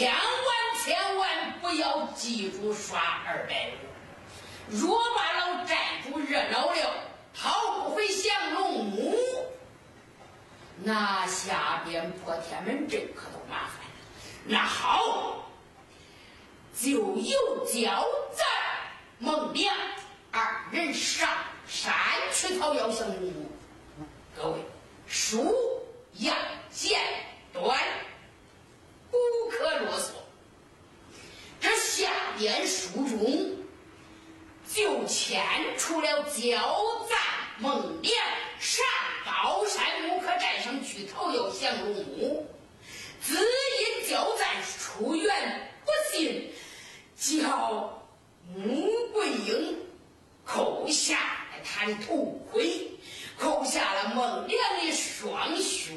千万千万不要记住刷二百五！若把老寨主惹恼了，讨不回降龙木，那下边破天门阵可都麻烦了。那好，就由焦赞、孟良二人上山去讨要降龙木。各位，书要简短。不可啰嗦。这下边书中就牵出了焦赞、孟良上高山木刻寨上去讨要降龙木，只因焦赞出言不信，叫穆桂英扣下他的头盔。扣下了孟良的双靴，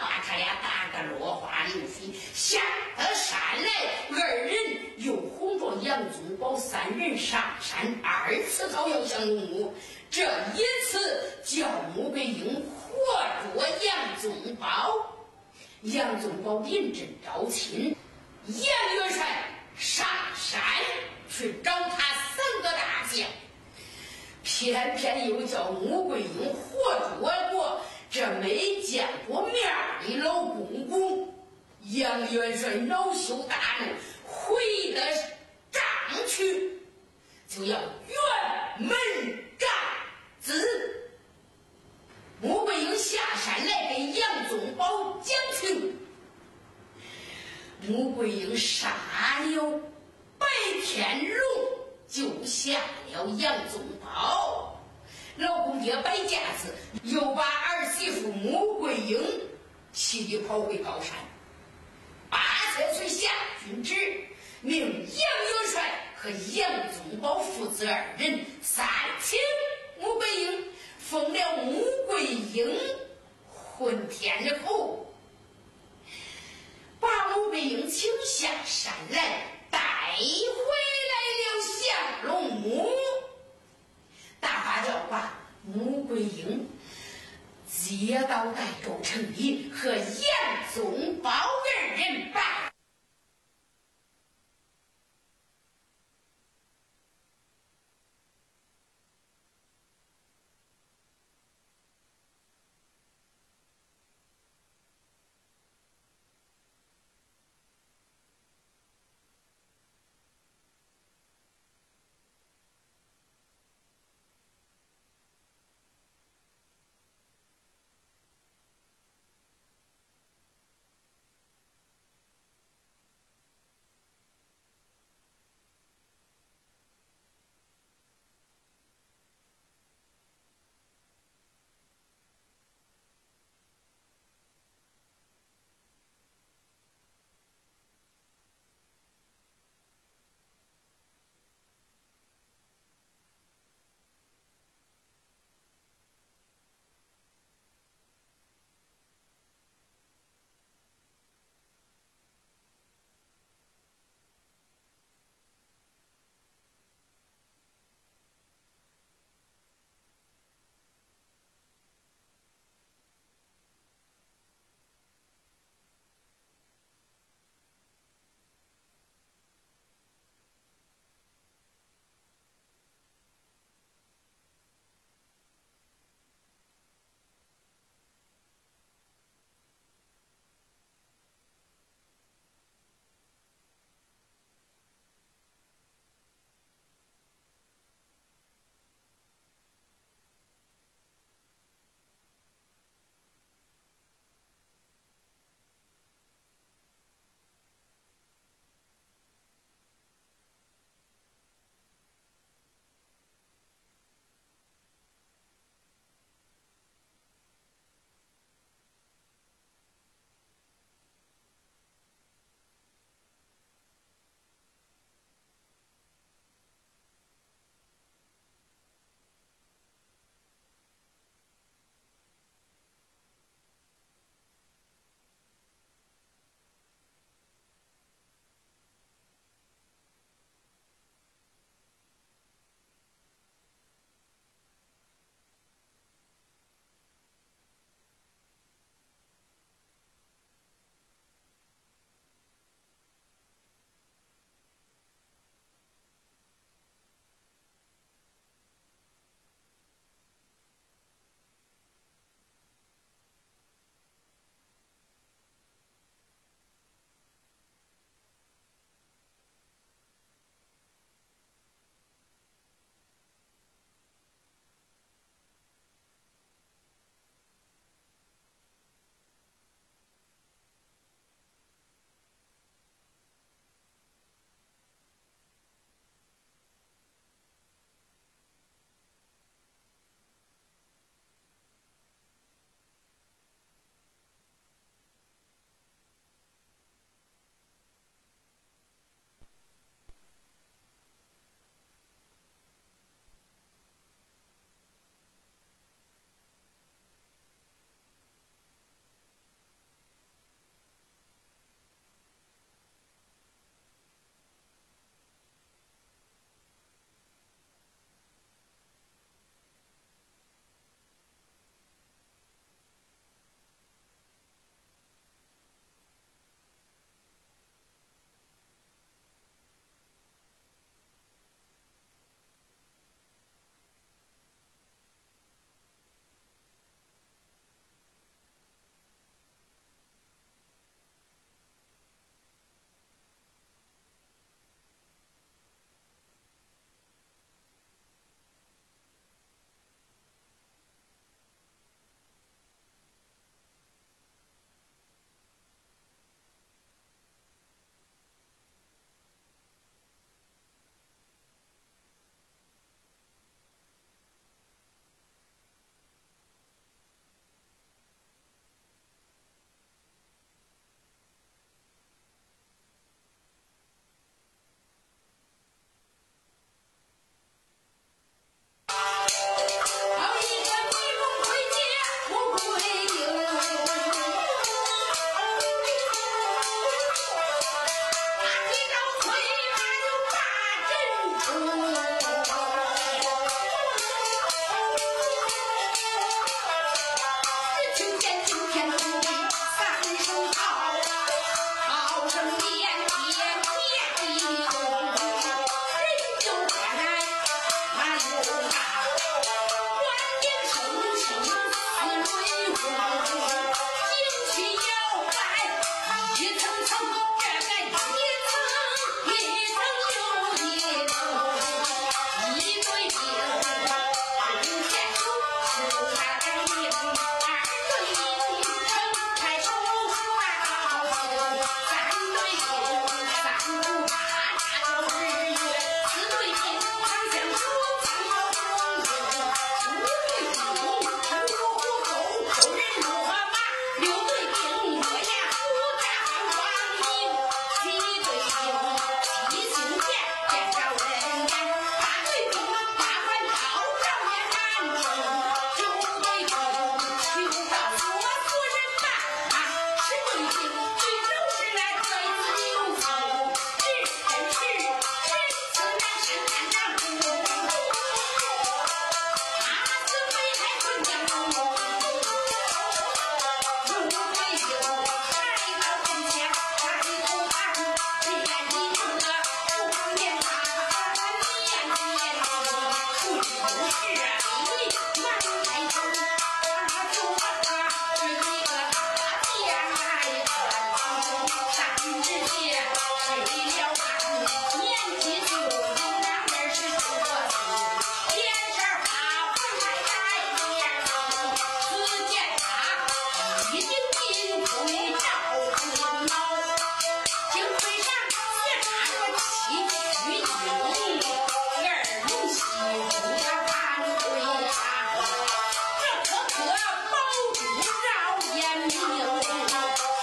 把他俩打个落花流水。下了山来，二人又哄着杨宗保三人上山，二次讨要降龙木。这一次叫穆桂英活捉杨宗保，杨宗保临阵招亲，杨元帅上山去找他三个大将。偏偏又叫穆桂英活捉过这没见过面的老公公，杨元帅恼羞大怒，回的帐去，就要辕门斩子。穆桂英下山来跟杨宗保讲情，穆桂英杀了白天龙。救下了杨宗保，老公爹摆架子，又把儿媳妇穆桂英气的跑回高山。八千岁下军旨，命杨元帅和杨宗保父子二人三请穆桂英，封了穆桂英混天后，把穆桂英请下山来，带回。降龙木，大花轿把穆桂英接到代州城里，和严宗保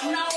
No.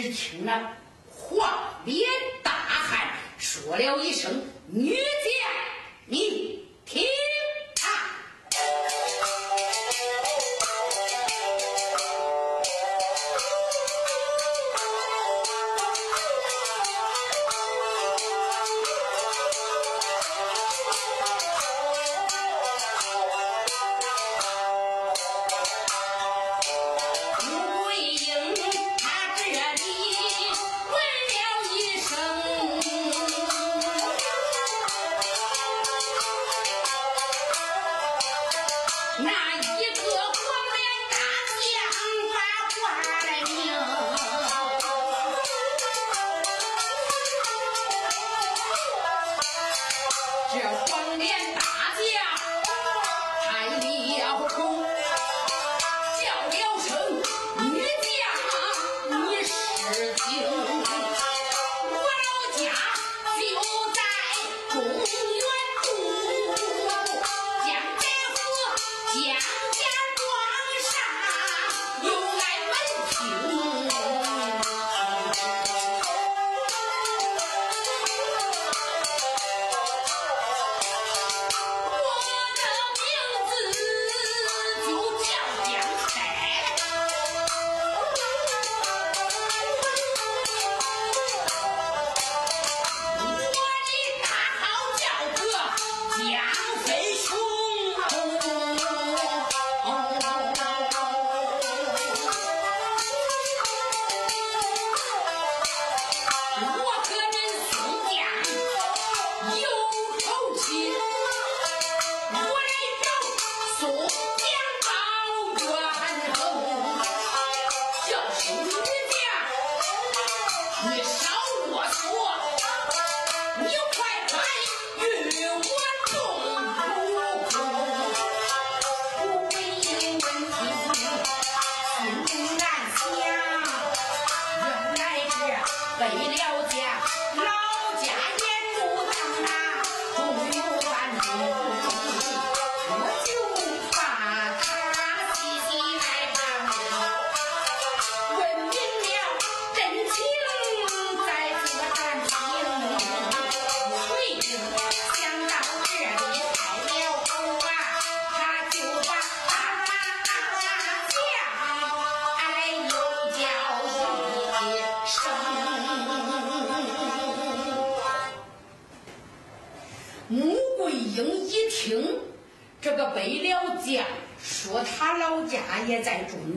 只听那黄脸大汉说了一声：“女将，你。”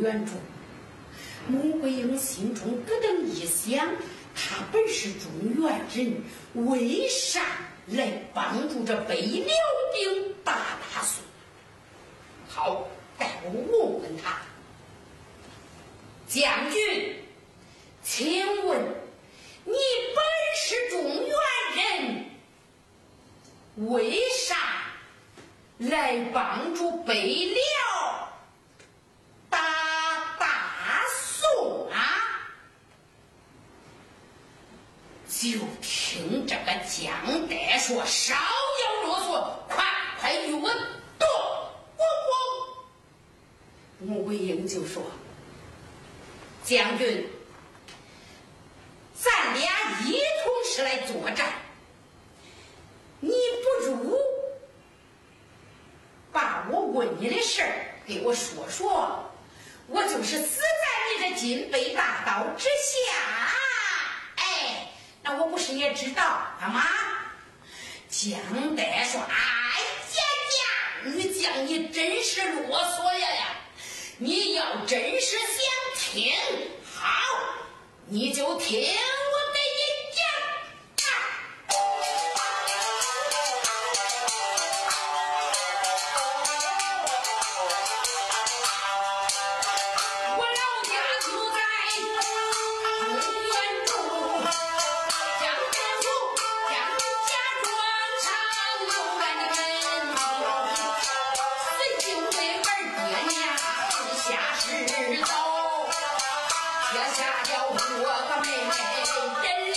原住，穆桂英心中咯噔一响：他本是中原人，为啥来帮助这北辽兵打大宋？好，待我问问他。将军，请问你本是中原人，为啥来帮助北辽打大宋啊？就听这个江德说：“少要啰嗦，快快与我动！”咣咣，穆桂英就说。将军，咱俩一同是来作战，知道，撇下了我个妹妹。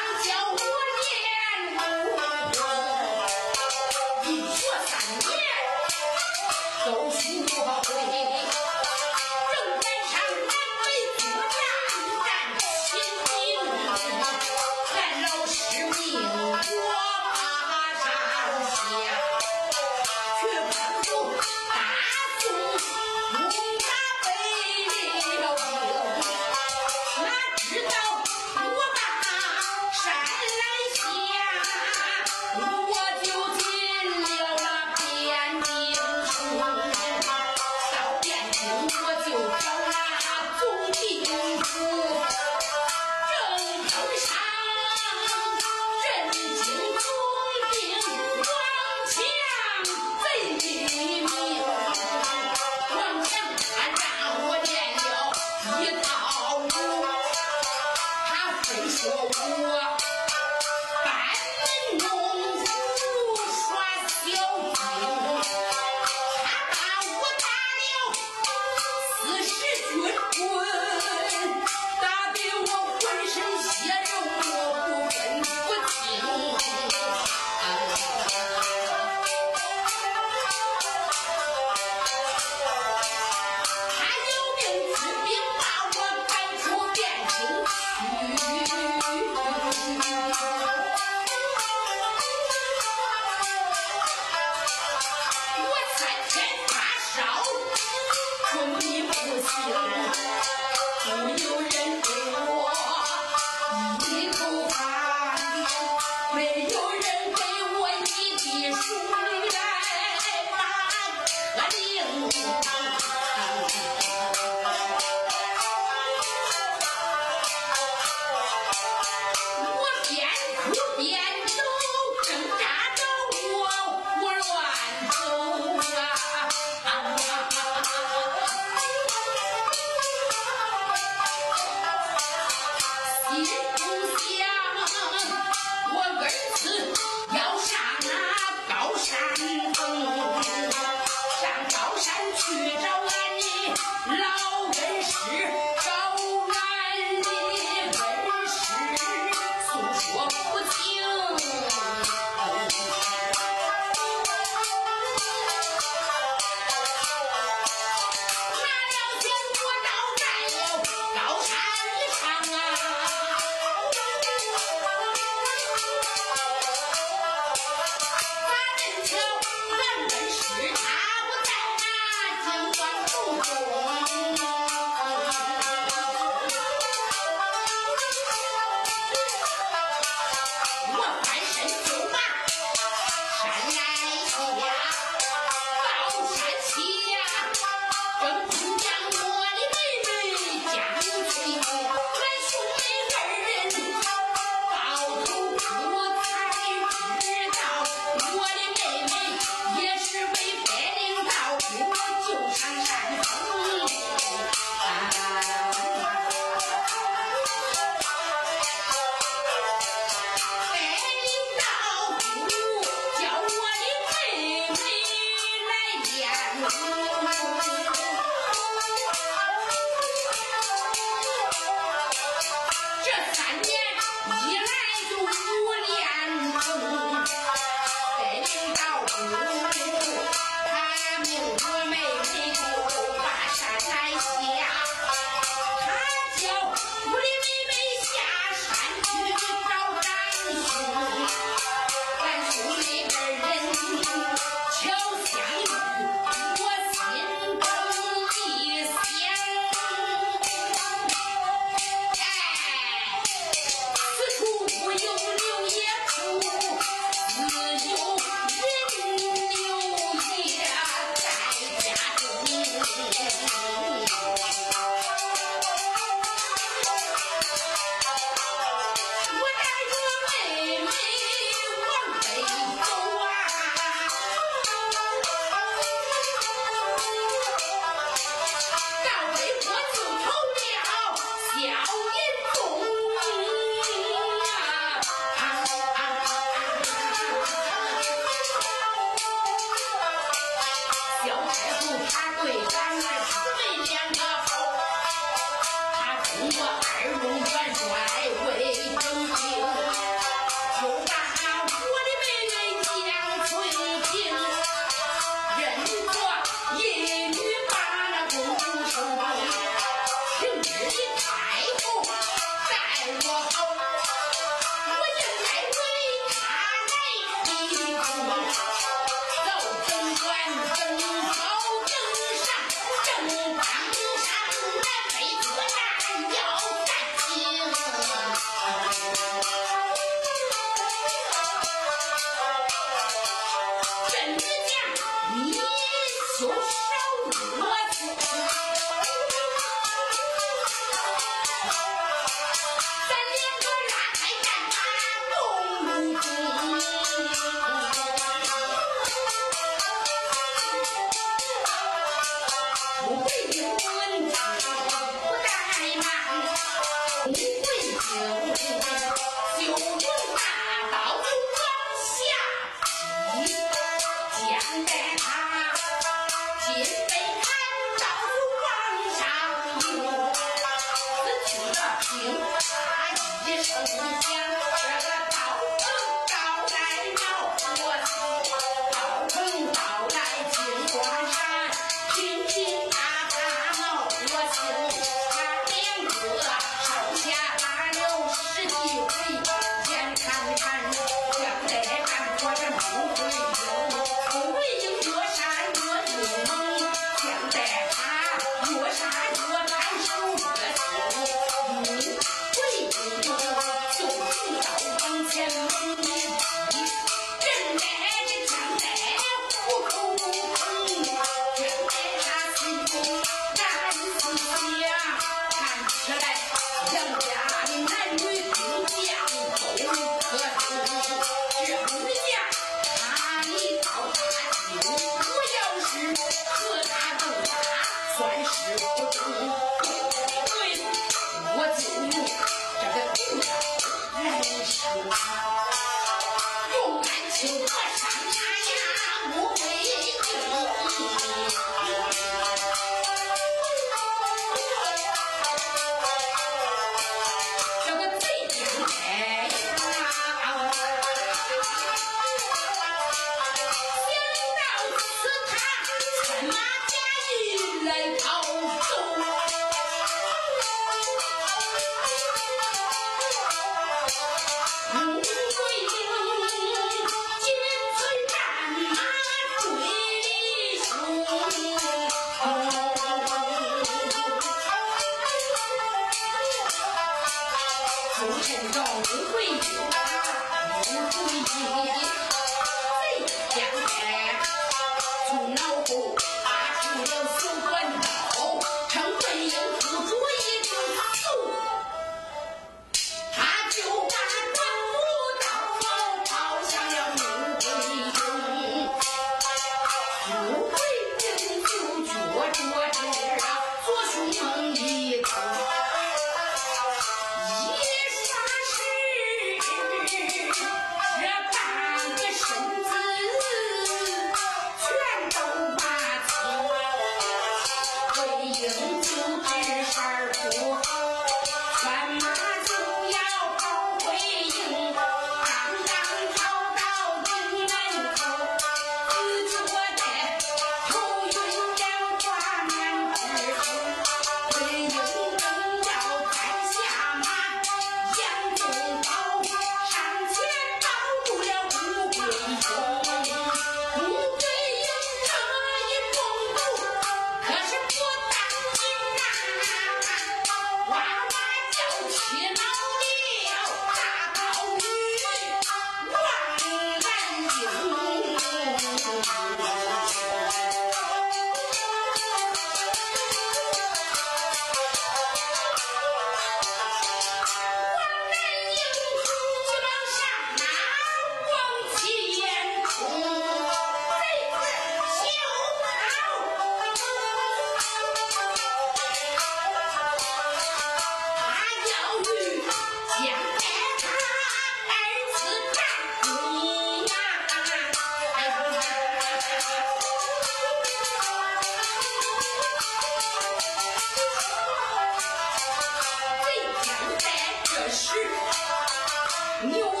你有我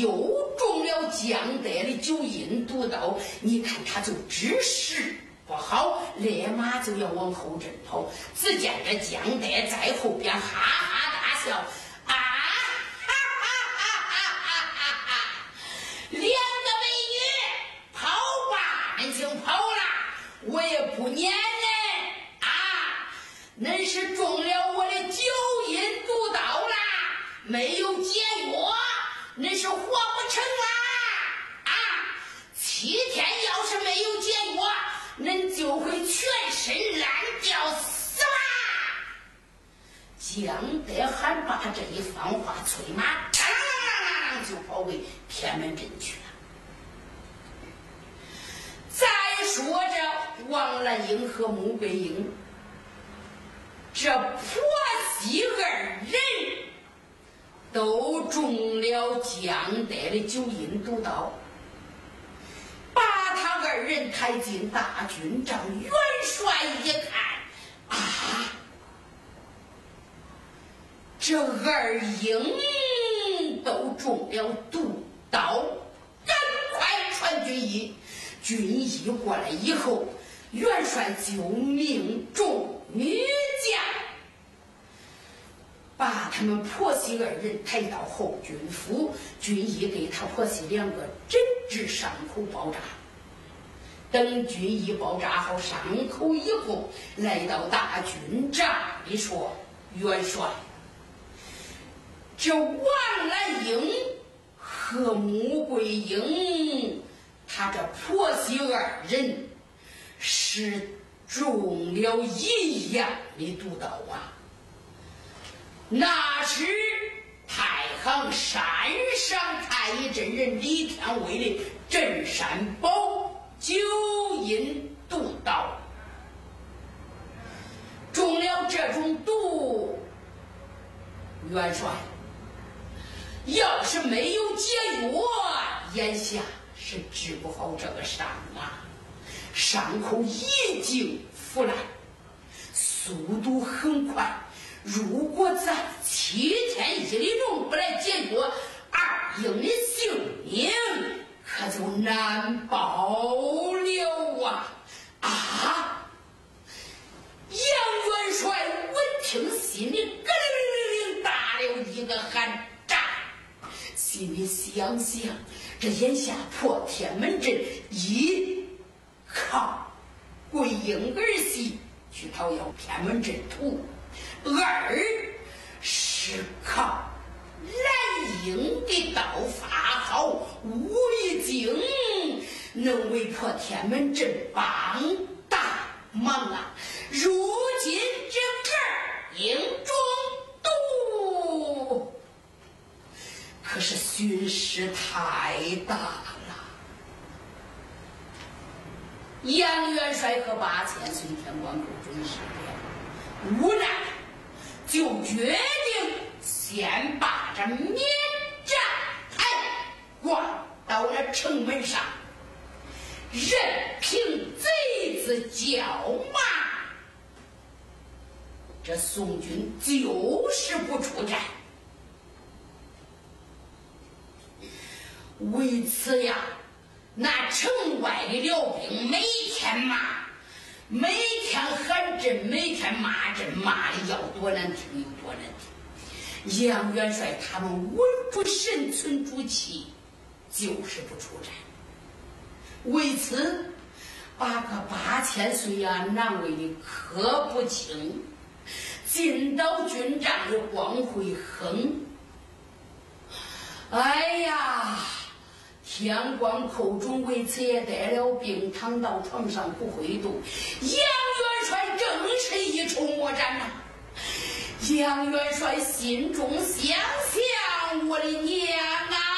又中了姜德的九阴毒刀你看，他就知识不好，立马就要往后阵跑。只见这江德在后边哈哈大笑，啊，哈哈哈哈哈哈！两个美女跑吧，恁就跑了，我也不撵恁啊！恁是中了我的九阴毒刀啦，没有解药，恁是活不成啦！七天要是没有结果，恁就会全身烂掉死吧！江德喊把这一番话，催马当就跑回天门镇去了。再说这王兰英和穆桂英，这婆媳二人都中了江德的九阴毒刀。二人抬进大军帐，元帅一看，啊，这二英都中了毒刀，赶快传军医。军医过来以后，元帅就命众女将把他们婆媳二人抬到后军府，军医给他婆媳两个针治伤口包扎。等军医包扎好伤口以后，来到大军帐里说：“元帅，这王兰英和穆桂英，他这婆媳二人是中了一样的毒刀啊！那是太行山上太乙真人李天威的镇山宝。”九阴毒刀中了这种毒，元帅要是没有解药，眼下是治不好这个伤啊！伤口已经腐烂，速度很快。如果咱七天一里路不来解决，二英的性命。他就难保了啊！啊！杨元帅闻听，心里咯噔噔噔噔打了一个寒战，心里想想，这眼下破天门阵一靠桂英儿媳去讨要天门阵图，二是靠。蓝英的刀法好，武力精，能为破天门阵帮大忙啊！如今这个英中毒，可是损失太大了。杨元帅和八千岁天官口中是的，无奈就决定先把这免战牌挂到了城门上，任凭贼子叫骂。这宋军就是不出战，为此呀，那城外的辽兵每天骂，每天喊阵，每天骂阵，骂的要多难听有多难听。杨元帅他们稳住神存主气，就是不出战。为此，把个八千岁呀难为的可不轻。进到军帐的光会哼，哎呀！天光寇中为此也得了病，躺到床上不会动。杨元帅正是一筹莫展呐。杨元帅心中想想：我的娘啊！